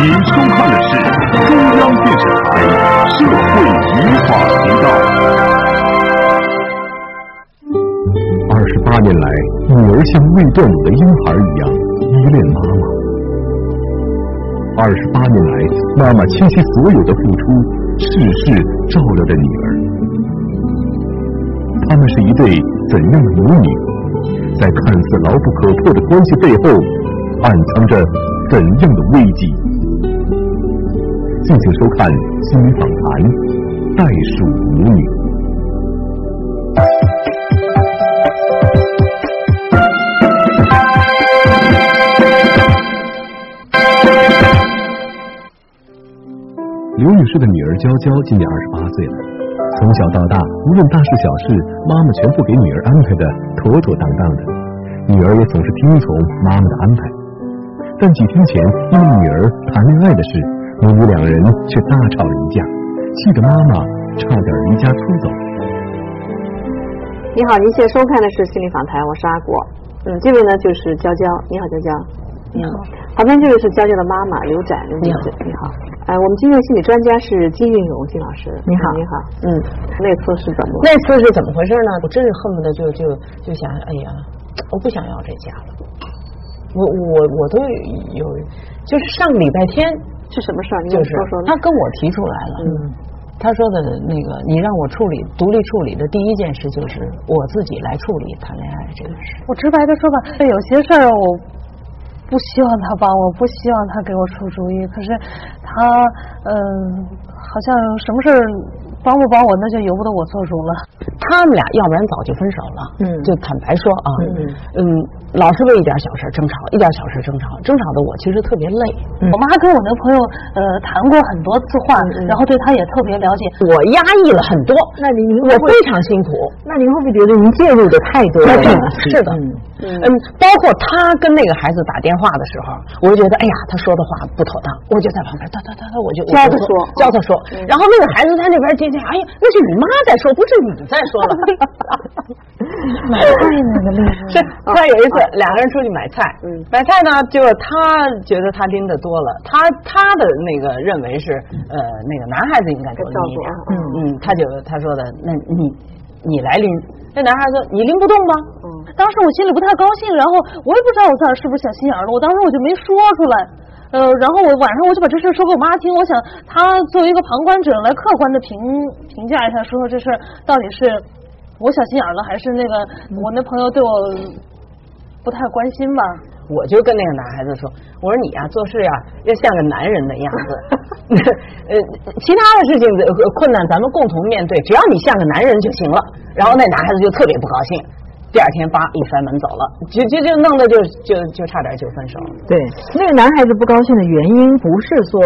您收看的是中央电视台社会与法频道。二十八年来，女儿像未断乳的婴孩一样依恋妈妈。二十八年来，妈妈倾其所有的付出，事事照料着女儿。他们是一对怎样的母女？在看似牢不可破的关系背后，暗藏着怎样的危机？敬请收看《新访谈》，袋鼠母女。刘女士的女儿娇娇今年二十八岁了，从小到大，无论大事小事，妈妈全部给女儿安排的妥妥当当的，女儿也总是听从妈妈的安排。但几天前，因为女儿谈恋爱的事，母女两人却大吵了一架，气得妈妈差点离家出走。你好，您现在收看的是心理访谈，我是阿果。嗯，这位呢就是娇娇，你好，娇娇。你好。旁边这位是娇娇的妈妈刘展，刘你好，你好。哎，我们今天的心理专家是金运荣金老师。你好，你好。嗯，那次是怎么？那次是怎么回事呢？我真是恨不得就就就想，哎呀，我不想要这家了。我我我都有，就是上个礼拜天是什么事儿？你就是说说。他跟我提出来了。嗯。他说的那个，你让我处理独立处理的第一件事就是我自己来处理谈恋爱这个事。我直白的说吧，有些事儿我不希望他帮我，不希望他给我出主意。可是他嗯，好像什么事儿帮不帮我，那就由不得我做主了。他们俩要不然早就分手了。嗯，就坦白说啊，嗯嗯，老是为一点小事争吵，一点小事争吵，争吵的我其实特别累。我妈跟我那朋友呃谈过很多次话，然后对他也特别了解。我压抑了很多，那您我非常辛苦。那您会不会觉得您介入的太多了？是的，嗯，包括他跟那个孩子打电话的时候，我就觉得哎呀，他说的话不妥当，我就在旁边哒哒哒哒，我就教他说，教他说。然后那个孩子在那边接听，哎呀，那是你妈在说，不是你在说了。买菜那个 是，他有一次两个人出去买菜，买菜呢，就是他觉得他拎的多了，他他的那个认为是呃那个男孩子应该多拎一点，嗯嗯，他就他说的，那你你来拎，那男孩子说你拎不动吗？嗯，当时我心里不太高兴，然后我也不知道我自个儿是不是小心眼了，我当时我就没说出来，呃，然后我晚上我就把这事说给我妈听，我想她作为一个旁观者来客观的评评价一下，说说这事到底是。我小心眼了，还是那个我那朋友对我不太关心吧？我就跟那个男孩子说：“我说你呀，做事呀要像个男人的样子。呃，其他的事情困难咱们共同面对，只要你像个男人就行了。”然后那男孩子就特别不高兴，第二天叭一摔门走了，就就就弄得就就就差点就分手。对，那个男孩子不高兴的原因不是说。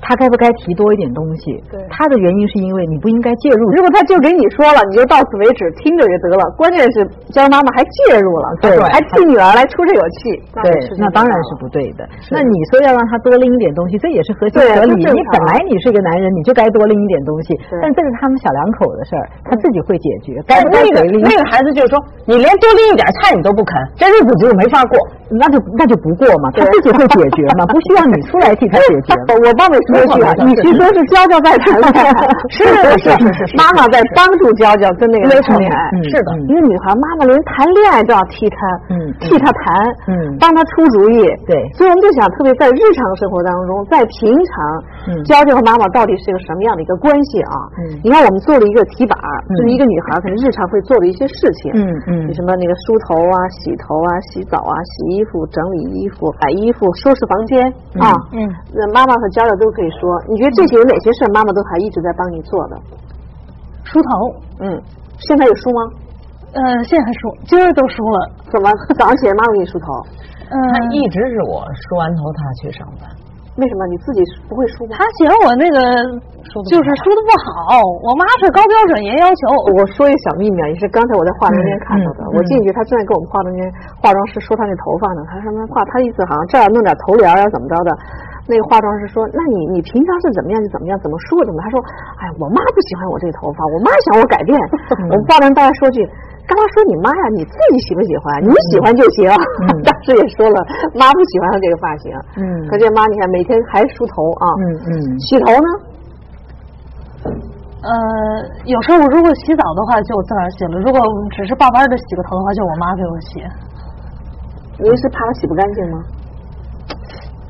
他该不该提多一点东西？对，他的原因是因为你不应该介入。如果他就给你说了，你就到此为止，听着就得了。关键是娇妈妈还介入了，对，还替女儿来出这口气，对，那当然是不对的。那你说要让他多拎一点东西，这也是合情合理。你本来你是一个男人，你就该多拎一点东西。但这是他们小两口的事儿，他自己会解决。该不该拎？那个孩子就是说，你连多拎一点菜你都不肯，这日子就没法过。那就那就不过嘛，他自己会解决嘛，不需要你出来替他解决。我帮你说句啊，与其说是娇娇在谈恋爱，是是是是，妈妈在帮助娇娇跟那个人谈恋爱。是的，一个女孩，妈妈连谈恋爱都要替她，嗯，替她谈，嗯，帮她出主意。对，所以我们就想，特别在日常生活当中，在平常，嗯，娇娇和妈妈到底是一个什么样的一个关系啊？嗯，你看我们做了一个题板，就是一个女孩可能日常会做的一些事情，嗯嗯，什么那个梳头啊、洗头啊、洗澡啊、洗衣服、整理衣服、摆衣服、收拾房间啊，嗯，那妈妈和娇娇都可以说，你觉得这些有哪些事妈妈都还一直在帮你做的？梳头，嗯，现在有梳吗？呃，现在还梳，今儿都梳了。怎么早上起来妈妈给你梳头？嗯，他一直是我梳完头他去上班。为什么你自己不会梳吗？他嫌我那个就是梳的不好，我妈是高标准严要求。我说一个小秘密啊，也是刚才我在化妆间看到的。我进去，他正在给我们化妆间化妆师说他那头发呢。他说那化，他意思好像这儿弄点头帘啊，怎么着的。那个化妆师说，那你你平常是怎么样就怎么样，怎么梳怎么？他说，哎呀，我妈不喜欢我这个头发，我妈想我改变。我们化妆大家说句。干嘛说你妈呀？你自己喜不喜欢？你喜欢就行。当时也说了，妈不喜欢这个发型。嗯可见妈，你看每天还梳头啊。嗯嗯洗头呢？呃，有时候如果洗澡的话，就我自个儿洗了；如果只是爸班的洗个头的话，就我妈给我洗。您是怕她洗不干净吗？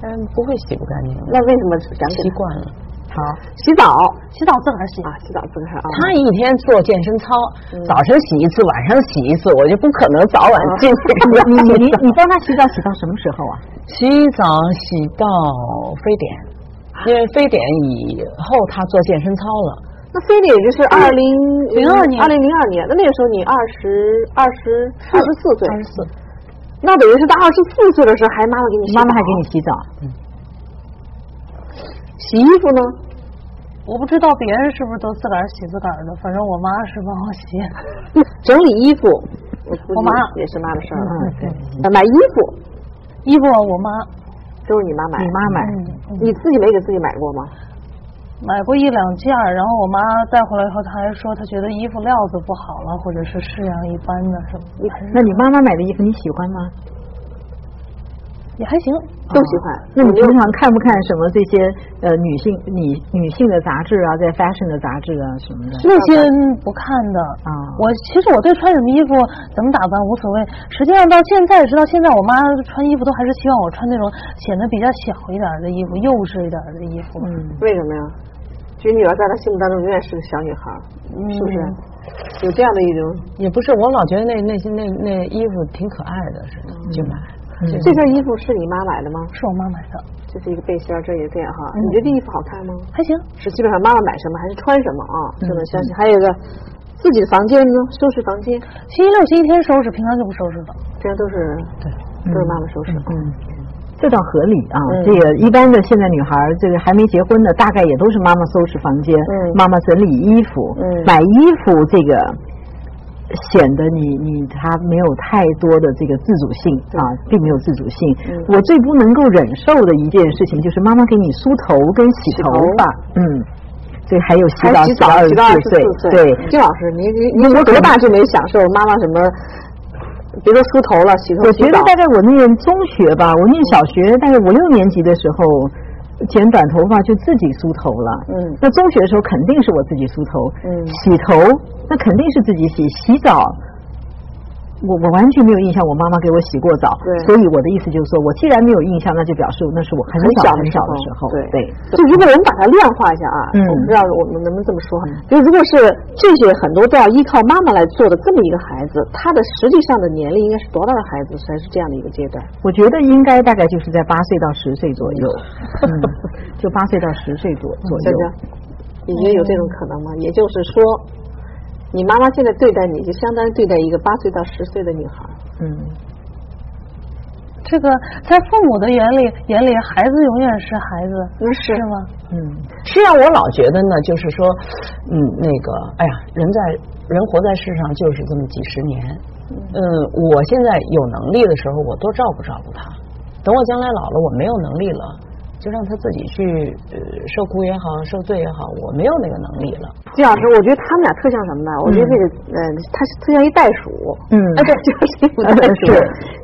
嗯，不会洗不干净，那为什么想给她习惯了。好，洗澡。洗澡自个儿洗。啊？洗澡自个儿啊。他一天做健身操，早晨洗一次，晚上洗一次，我就不可能早晚进 你你你帮他洗澡洗到什么时候啊？洗澡洗到非典，因为非典以后他做健身操了。那非典也就是二零零二年。二零零二年，那那个时候你二十二十二十四岁，二十四，那等于是到二十四岁的时候还妈妈给你洗澡。妈妈还给你洗澡，洗衣服呢？我不知道别人是不是都自个儿洗自个儿的，反正我妈是帮我洗。整理衣服，我我妈也是妈的事儿买衣服衣服我妈。都是你妈买，你妈买，嗯。你自己没给自己买过吗？买过一两件，然后我妈带回来以后，她还说她觉得衣服料子不好了，或者是式样一般的什么，那你妈妈买的衣服你喜欢吗？也还行。都喜欢。那你平常看不看什么这些呃女性女女性的杂志啊，在 fashion 的杂志啊什么的？那些不看的啊我其实我对穿什么衣服、怎么打扮无所谓。实际上到现在，直到现在，我妈穿衣服都还是希望我穿那种显得比较小一点的衣服、幼稚一点的衣服。嗯，为什么呀？觉得女儿在她心目当中永远是个小女孩儿，是不是？有这样的一种，也不是，我老觉得那那些那那衣服挺可爱的，是的，就买。这件衣服是你妈买的吗？是我妈买的，这是一个背心儿，这也这样哈。你觉得这衣服好看吗？还行。是基本上妈妈买什么还是穿什么啊？就能相信。还有一个自己的房间呢，收拾房间，星期六、星期天收拾，平常就不收拾了。这样都是对，都是妈妈收拾。嗯，这倒合理啊。嗯这个一般的现在女孩儿，这个还没结婚的，大概也都是妈妈收拾房间，嗯妈妈整理衣服，嗯买衣服这个。显得你你他没有太多的这个自主性啊，并没有自主性。嗯我最不能够忍受的一件事情就是妈妈给你梳头跟洗头发，嗯，这还有洗澡洗澡二洗到二十十四岁，对，金老师，你你你我多大就没享受妈妈什么？别说梳头了，洗头我觉得。大概我念中学吧，我念小学大概五六年级的时候，剪短头发就自己梳头了。嗯那中学的时候肯定是我自己梳头。嗯洗头那肯定是自己洗，洗澡。我我完全没有印象，我妈妈给我洗过澡，对所以我的意思就是说，我既然没有印象，那就表示那是我很很小很小的时候，对对，就如果我们把它量化一下啊，嗯我不知道我们能不能这么说哈，就如果是这些很多都要依靠妈妈来做的这么一个孩子，他的实际上的年龄应该是多大的孩子才是这样的一个阶段？我觉得应该大概就是在八岁到十岁左右，嗯，就八岁到十岁左左右你觉得有这种可能吗？也就是说，你妈妈现在对待你，就相当于对待一个八岁到十岁的女孩。嗯。这个在父母的眼里，眼里孩子永远是孩子，那是是吗？嗯，实际上，我老觉得呢，就是说，嗯，那个，哎呀，人在人活在世上就是这么几十年。嗯，我现在有能力的时候，我多照顾照顾他。等我将来老了，我没有能力了，就让他自己去呃受苦也好，受罪也好，我没有那个能力了。季老师，我觉得他们俩特像什么呢？我觉得这个，呃，他特像一袋鼠。嗯哎，对，就是一副袋鼠。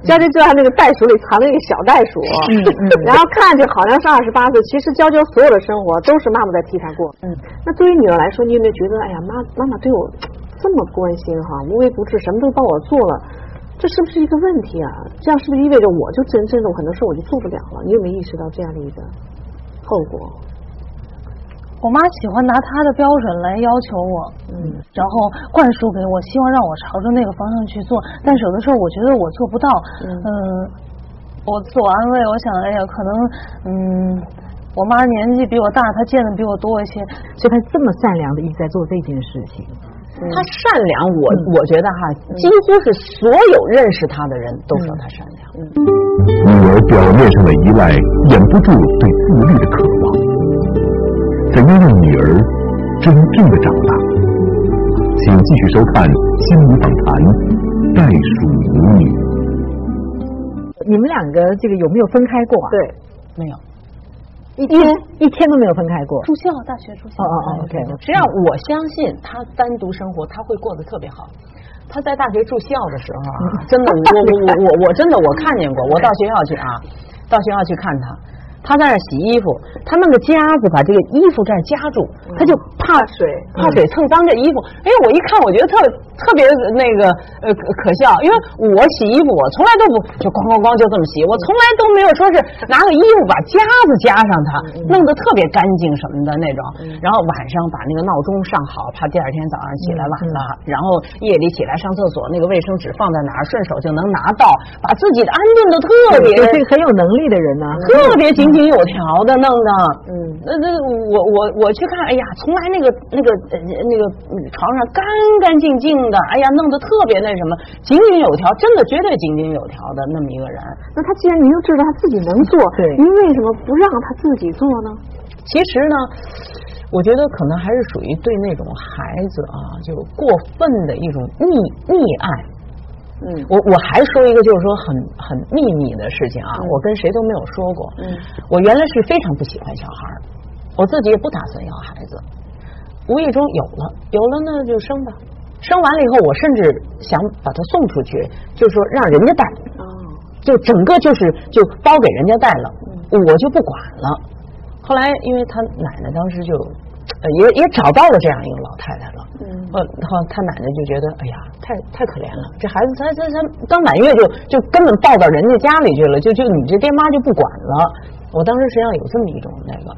娇娇就像那个袋鼠里藏着一个小袋鼠。嗯嗯 然后看着好像是二十八岁，其实娇娇所有的生活都是妈妈在替她过。嗯。那对于女儿来说，你有没有觉得，哎呀，妈妈妈对我这么关心哈，无微不至，什么都帮我做了？这是不是一个问题啊？这样是不是意味着我就真正的很多事我就做不了了？你有没有意识到这样的一个后果？我妈喜欢拿她的标准来要求我，嗯，然后灌输给我，希望让我朝着那个方向去做。但是有的时候我觉得我做不到，嗯嗯，我自我安慰，我想，哎呀，可能，嗯，我妈年纪比我大，她见的比我多一些，所以她这么善良的一直在做这件事情。他善良，我我觉得哈，几乎是所有认识他的人都说他善良。女儿表面上的依赖掩不住对自律的渴望。怎样让女儿真正的长大？请继续收看《心理访谈》袋鼠母女。你们两个这个有没有分开过啊？对，没有，一天一天都没有分开过。住校，大学住校。哦哦哦，OK，实际上我相信他单独生活他会过得特别好。他在大学住校的时候啊，真的，我我我我我真的我看见过，我到学校去啊，到学校去看他。他在那洗衣服，他弄个夹子把这个衣服这儿夹住，他就怕水。怕水蹭脏这衣服。哎，我一看，我觉得特特别那个呃可笑，因为我洗衣服我从来都不就咣咣咣就这么洗，我从来都没有说是拿个衣服把夹子夹上它，弄得特别干净什么的那种。然后晚上把那个闹钟上好，怕第二天早上起来晚了。然后夜里起来上厕所，那个卫生纸放在哪儿，顺手就能拿到，把自己的安顿的特别对很有能力的人呢，特别井井有条的弄的。嗯，那那我我我去看，哎呀，从来那个那个呃那个床上干干净净的，哎呀，弄得特别那什么，井井有条，真的绝对井井有条的那么一个人。那他既然您都知道他自己能做，对您为什么不让他自己做呢？其实呢，我觉得可能还是属于对那种孩子啊，就过分的一种溺溺爱。嗯我我还说一个，就是说很很秘密的事情啊，我跟谁都没有说过。嗯，我原来是非常不喜欢小孩儿，我自己也不打算要孩子，无意中有了，有了呢就生吧。生完了以后，我甚至想把他送出去，就是说让人家带，哦，就整个就是就包给人家带了，我就不管了。后来因为他奶奶当时就呃也也找到了这样一个老太太了，嗯呃，然后他奶奶就觉得，哎呀，太太可怜了，这孩子他他他刚满月就就根本抱到人家家里去了，就就你这爹妈就不管了。我当时实际上有这么一种那个，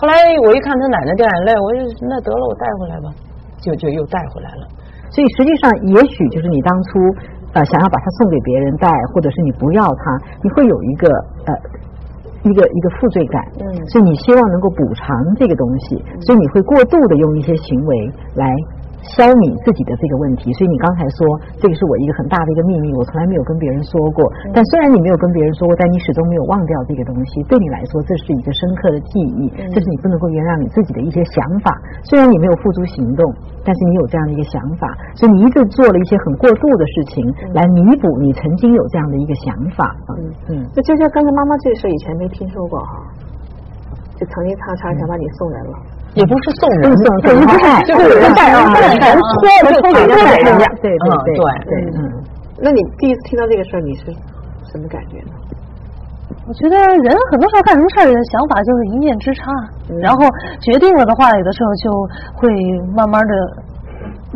后来我一看他奶奶掉眼泪，我就那得了，我带回来吧，就就又带回来了。所以实际上，也许就是你当初呃想要把它送给别人带，或者是你不要它，你会有一个呃一个一个负罪感，嗯所以你希望能够补偿这个东西，所以你会过度的用一些行为来。消弭自己的这个问题，所以你刚才说这个是我一个很大的一个秘密，我从来没有跟别人说过。但虽然你没有跟别人说过，但你始终没有忘掉这个东西。对你来说，这是一个深刻的记忆，这是你不能够原谅你自己的一些想法。虽然你没有付诸行动，但是你有这样的一个想法，所以你一直做了一些很过度的事情来弥补你曾经有这样的一个想法。嗯嗯，那就像刚才妈妈这事以前没听说过哈，就曾经常常想把你送人了。也不是送人，送送就是带就是人带啊，带人托就托给人家，对对对嗯对对，嗯。那你第一次听到这个事儿，你是什么感觉呢？我觉得人很多时候干什么事儿的想法就是一念之差，然后决定了的话，有的时候就会慢慢的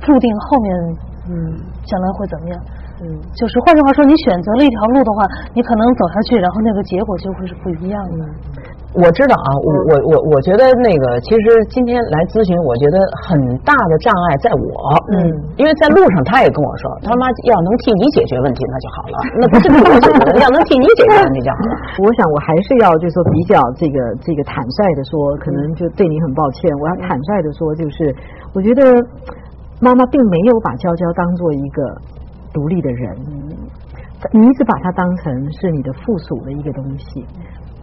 注定后面嗯将来会怎么样。嗯就是换句话说，你选择了一条路的话，你可能走下去，然后那个结果就会是不一样的。我知道啊，我我我我觉得那个，其实今天来咨询，我觉得很大的障碍在我，嗯，因为在路上他也跟我说，他妈要能替你解决问题那就好了，那不是替我解决，要能替你解决问题就好了。我想我还是要就是说比较这个这个坦率的说，可能就对你很抱歉。我要坦率的说，就是我觉得妈妈并没有把娇娇当做一个独立的人，你一直把它当成是你的附属的一个东西。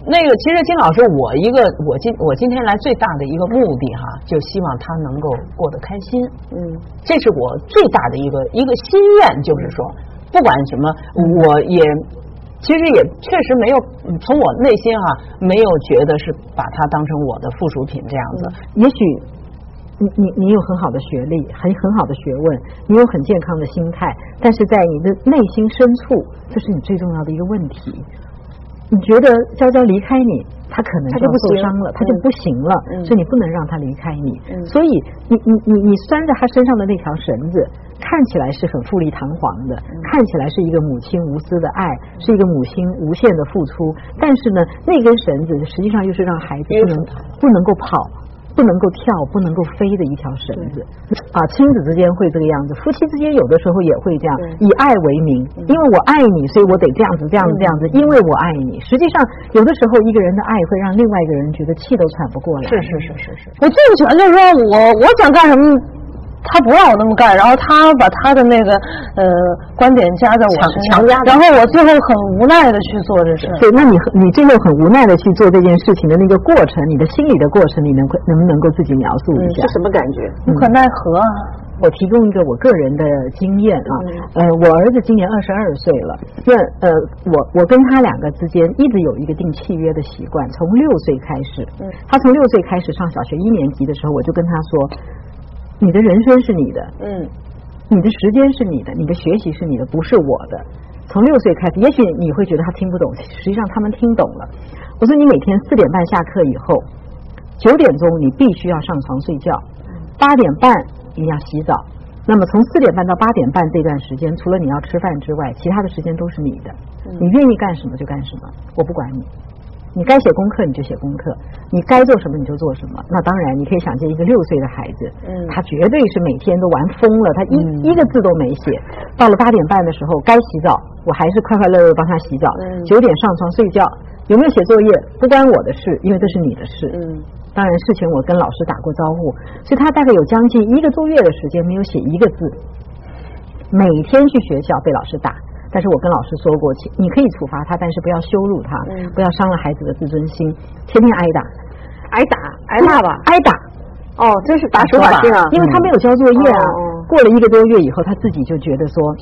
那个，其实金老师，我一个我今我今天来最大的一个目的哈，就希望他能够过得开心，嗯这是我最大的一个一个心愿，就是说，不管什么，我也其实也确实没有嗯从我内心哈、没有觉得是把它当成我的附属品这样子。也许你你你有很好的学历，很很好的学问，你有很健康的心态，但是在你的内心深处，这是你最重要的一个问题。你觉得娇娇离开你，她可能就不行受伤了，她就嗯不行了，嗯所以你不能让她离开你。嗯所以你你你你拴在她身上的那条绳子，看起来是很富丽堂皇的，嗯看起来是一个母亲无私的爱，是一个母亲无限的付出，但是呢，那根绳子实际上又是让孩子不能不能够跑。不能够跳、不能够飞的一条绳子啊！亲子之间会这个样子，夫妻之间有的时候也会这样，以爱为名，因为我爱你，所以我得这样子、这样子、这样子，因为我爱你。实际上，有的时候一个人的爱会让另外一个人觉得气都喘不过来。是是是是是，我最不喜欢就是说我我想干什么，他不让我那么干，然后他把他的那个呃观点加在我强身上，强加然后我最后很无奈的去做这事儿。对，那你你最后很无奈的去做这件事情的那个过程，你的心理的过程，你能能不能够自己描述一下？是什么感觉？无可奈何啊！我提供一个我个人的经验啊，呃，我儿子今年二十二岁了，那呃，我我跟他两个之间一直有一个定契约的习惯，从六岁开始，他从六岁开始上小学一年级的时候，我就跟他说，你的人生是你的，嗯你的时间是你的，你的学习是你的，不是我的。从六岁开始，也许你会觉得他听不懂，实际上他们听懂了。我说你每天四点半下课以后，九点钟你必须要上床睡觉，八点半你要洗澡。那么从四点半到八点半这段时间，除了你要吃饭之外，其他的时间都是你的。你愿意干什么就干什么，我不管你。你该写功课你就写功课，你该做什么你就做什么。那当然，你可以想见一个六岁的孩子，嗯他绝对是每天都玩疯了，他一、一个字都没写。到了八点半的时候该洗澡，我还是快快乐乐帮他洗澡。嗯九点上床睡觉，有没有写作业不关我的事，因为这是你的事。嗯当然，事情我跟老师打过招呼，所以他大概有将近一个多月的时间没有写一个字，每天去学校被老师打。但是我跟老师说过，你可以处罚他，但是不要羞辱他，嗯。不要伤了孩子的自尊心，天天挨打，挨打？挨骂吧，挨打，哦，真是打手板心啊！因为他没有交作业啊。过了一个多月以后，他自己就觉得说，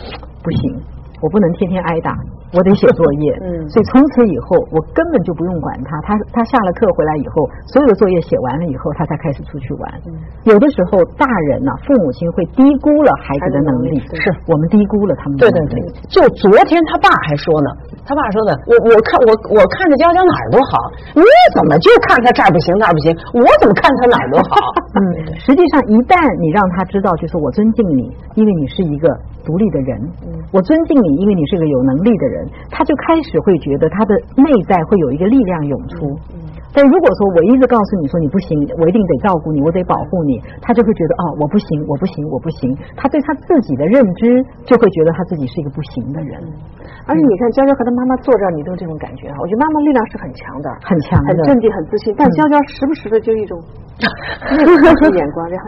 不行，我不能天天挨打，我得写作业。嗯所以从此以后，我根本就不用管他。他他下了课回来以后，所有的作业写完了以后，他才开始出去玩。嗯有的时候，大人呢、父母亲会低估了孩子的能力，是我们低估了他们的能力。对，就昨天他爸还说呢，他爸说的，我我看我我看着娇娇哪儿都好，你怎么就看他这儿不行那儿不行？我怎么看他哪儿都好？嗯，实际上一旦你让他知道，就是我尊敬你，因为你是一个独立的人，我尊敬你，因为你是个有能力的人，他就开始会觉得他的内在会有一个力量涌出。但如果说我一直告诉你说你不行，我一定得照顾你，我得保护你，他就会觉得哦我不行，我不行，我不行。他对他自己的认知就会觉得他自己是一个不行的人，而且你看，娇娇和她妈妈坐这儿，你都有这种感觉哈。我觉得妈妈力量是很强的，很强的。很镇定、很自信，但娇娇时不时的就一种 眼光，然后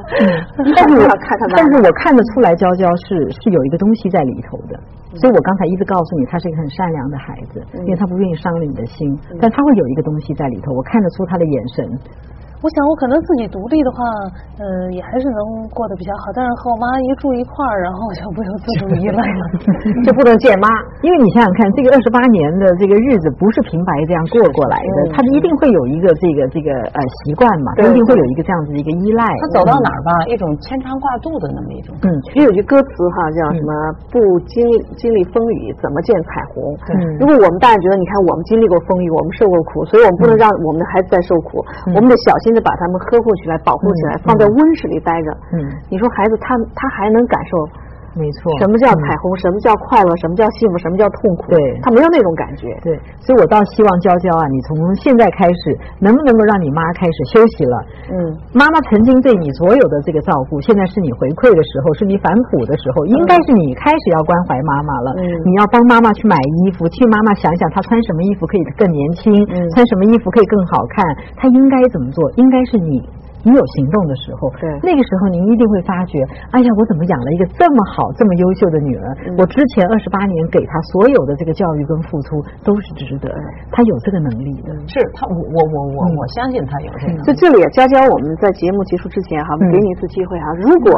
但是我看看但是我看得出来，娇娇是是有一个东西在里头的，所以我刚才一直告诉你，他是一个很善良的孩子，因为他不愿意伤了你的心，但他会有一个东西在里头，我看得出他的眼神。我想我可能自己独立的话，呃，也还是能过得比较好。但是和我妈一住一块儿，然后我就不由自主依赖了。就不能见妈，因为你想想看，这个二十八年的这个日子不是平白这样过过来的，他一定会有一个这个这个呃习惯嘛，他一定会有一个这样子的一个依赖。他走到哪儿吧，一种牵肠挂肚的那么一种。嗯，其实有句歌词哈，叫什么“不经历经历风雨，怎么见彩虹”。嗯如果我们大人觉得，你看我们经历过风雨，我们受过苦，所以我们不能让我们的孩子再受苦，我们得小心的把他们呵护起来、保护起来，放在温室里待着。嗯，你说孩子他他还能感受没错。什么叫彩虹，什么叫快乐，什么叫幸福，什么叫痛苦？对他没有那种感觉。对，所以我倒希望娇娇啊，你从现在开始，能不能够让你妈开始休息了？嗯，妈妈曾经对你所有的这个照顾，现在是你回馈的时候，是你反哺的时候，应该是你开始要关怀妈妈了。嗯你要帮妈妈去买衣服，替妈妈想想她穿什么衣服可以更年轻，嗯穿什么衣服可以更好看，她应该怎么做？应该是你。你有行动的时候，对那个时候您一定会发觉，哎呀，我怎么养了一个这么好、这么优秀的女儿？嗯我之前二十八年给她所有的这个教育跟付出都是值得的，她有这个能力的。是她，我我我我我相信她有这个。就这里啊，娇娇，我们在节目结束之前哈，我们给你一次机会哈。如果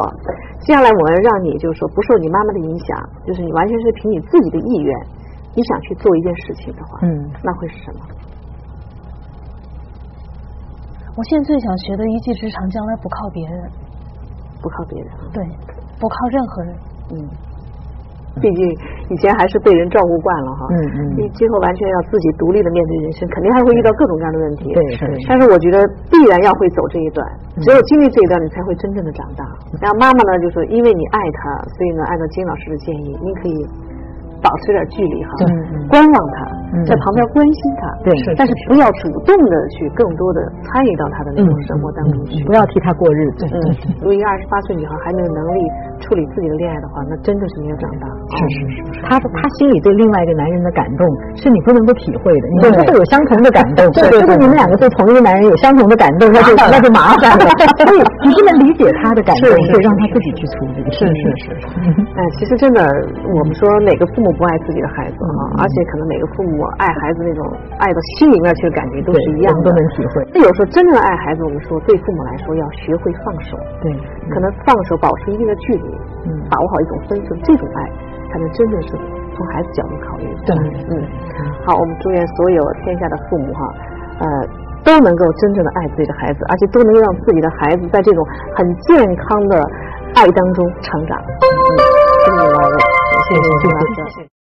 接下来我们让你就是说不受你妈妈的影响，就是你完全是凭你自己的意愿，你想去做一件事情的话，嗯那会是什么？我现在最想学的一技之长，将来不靠别人，不靠别人，对，不靠任何人。嗯，毕竟以前还是被人照顾惯了哈，嗯嗯你今后完全要自己独立的面对人生，肯定还会遇到各种各样的问题。对是但是我觉得必然要会走这一段，只有经历这一段，你才会真正的长大。然后妈妈呢，就说因为你爱他，所以呢，按照金老师的建议，您可以保持点距离哈，嗯观望他，嗯在旁边关心他，对但是不要主动的去更多的参与到他的那种生活当中去。不要替他过日子。嗯，如果一个二十八岁女孩还没有能力处理自己的恋爱的话，那真的是没有长大。是是是，她她心里对另外一个男人的感动是你不能够体会的，你们不会有相同的感动。对对如果你们两个对同一个男人有相同的感动，那就 那就麻烦了。所以你不能理解他的感动，所以让他自己去处理。是是是，哎，其实真的，我们说哪个父母不爱自己的孩子啊，而且可能每个父母爱孩子那种爱到心里面去的感觉都是一样的都。能体会。那有时候真正的爱孩子，我们说对父母来说要学会放手，对，可能放手，保持一定的距离，嗯把握好一种分寸，这种爱才能真正是从孩子角度考虑。对嗯，好，我们祝愿所有天下的父母哈，呃，都能够真正的爱自己的孩子，而且都能够让自己的孩子在这种很健康的爱当中成长。嗯 Gracias.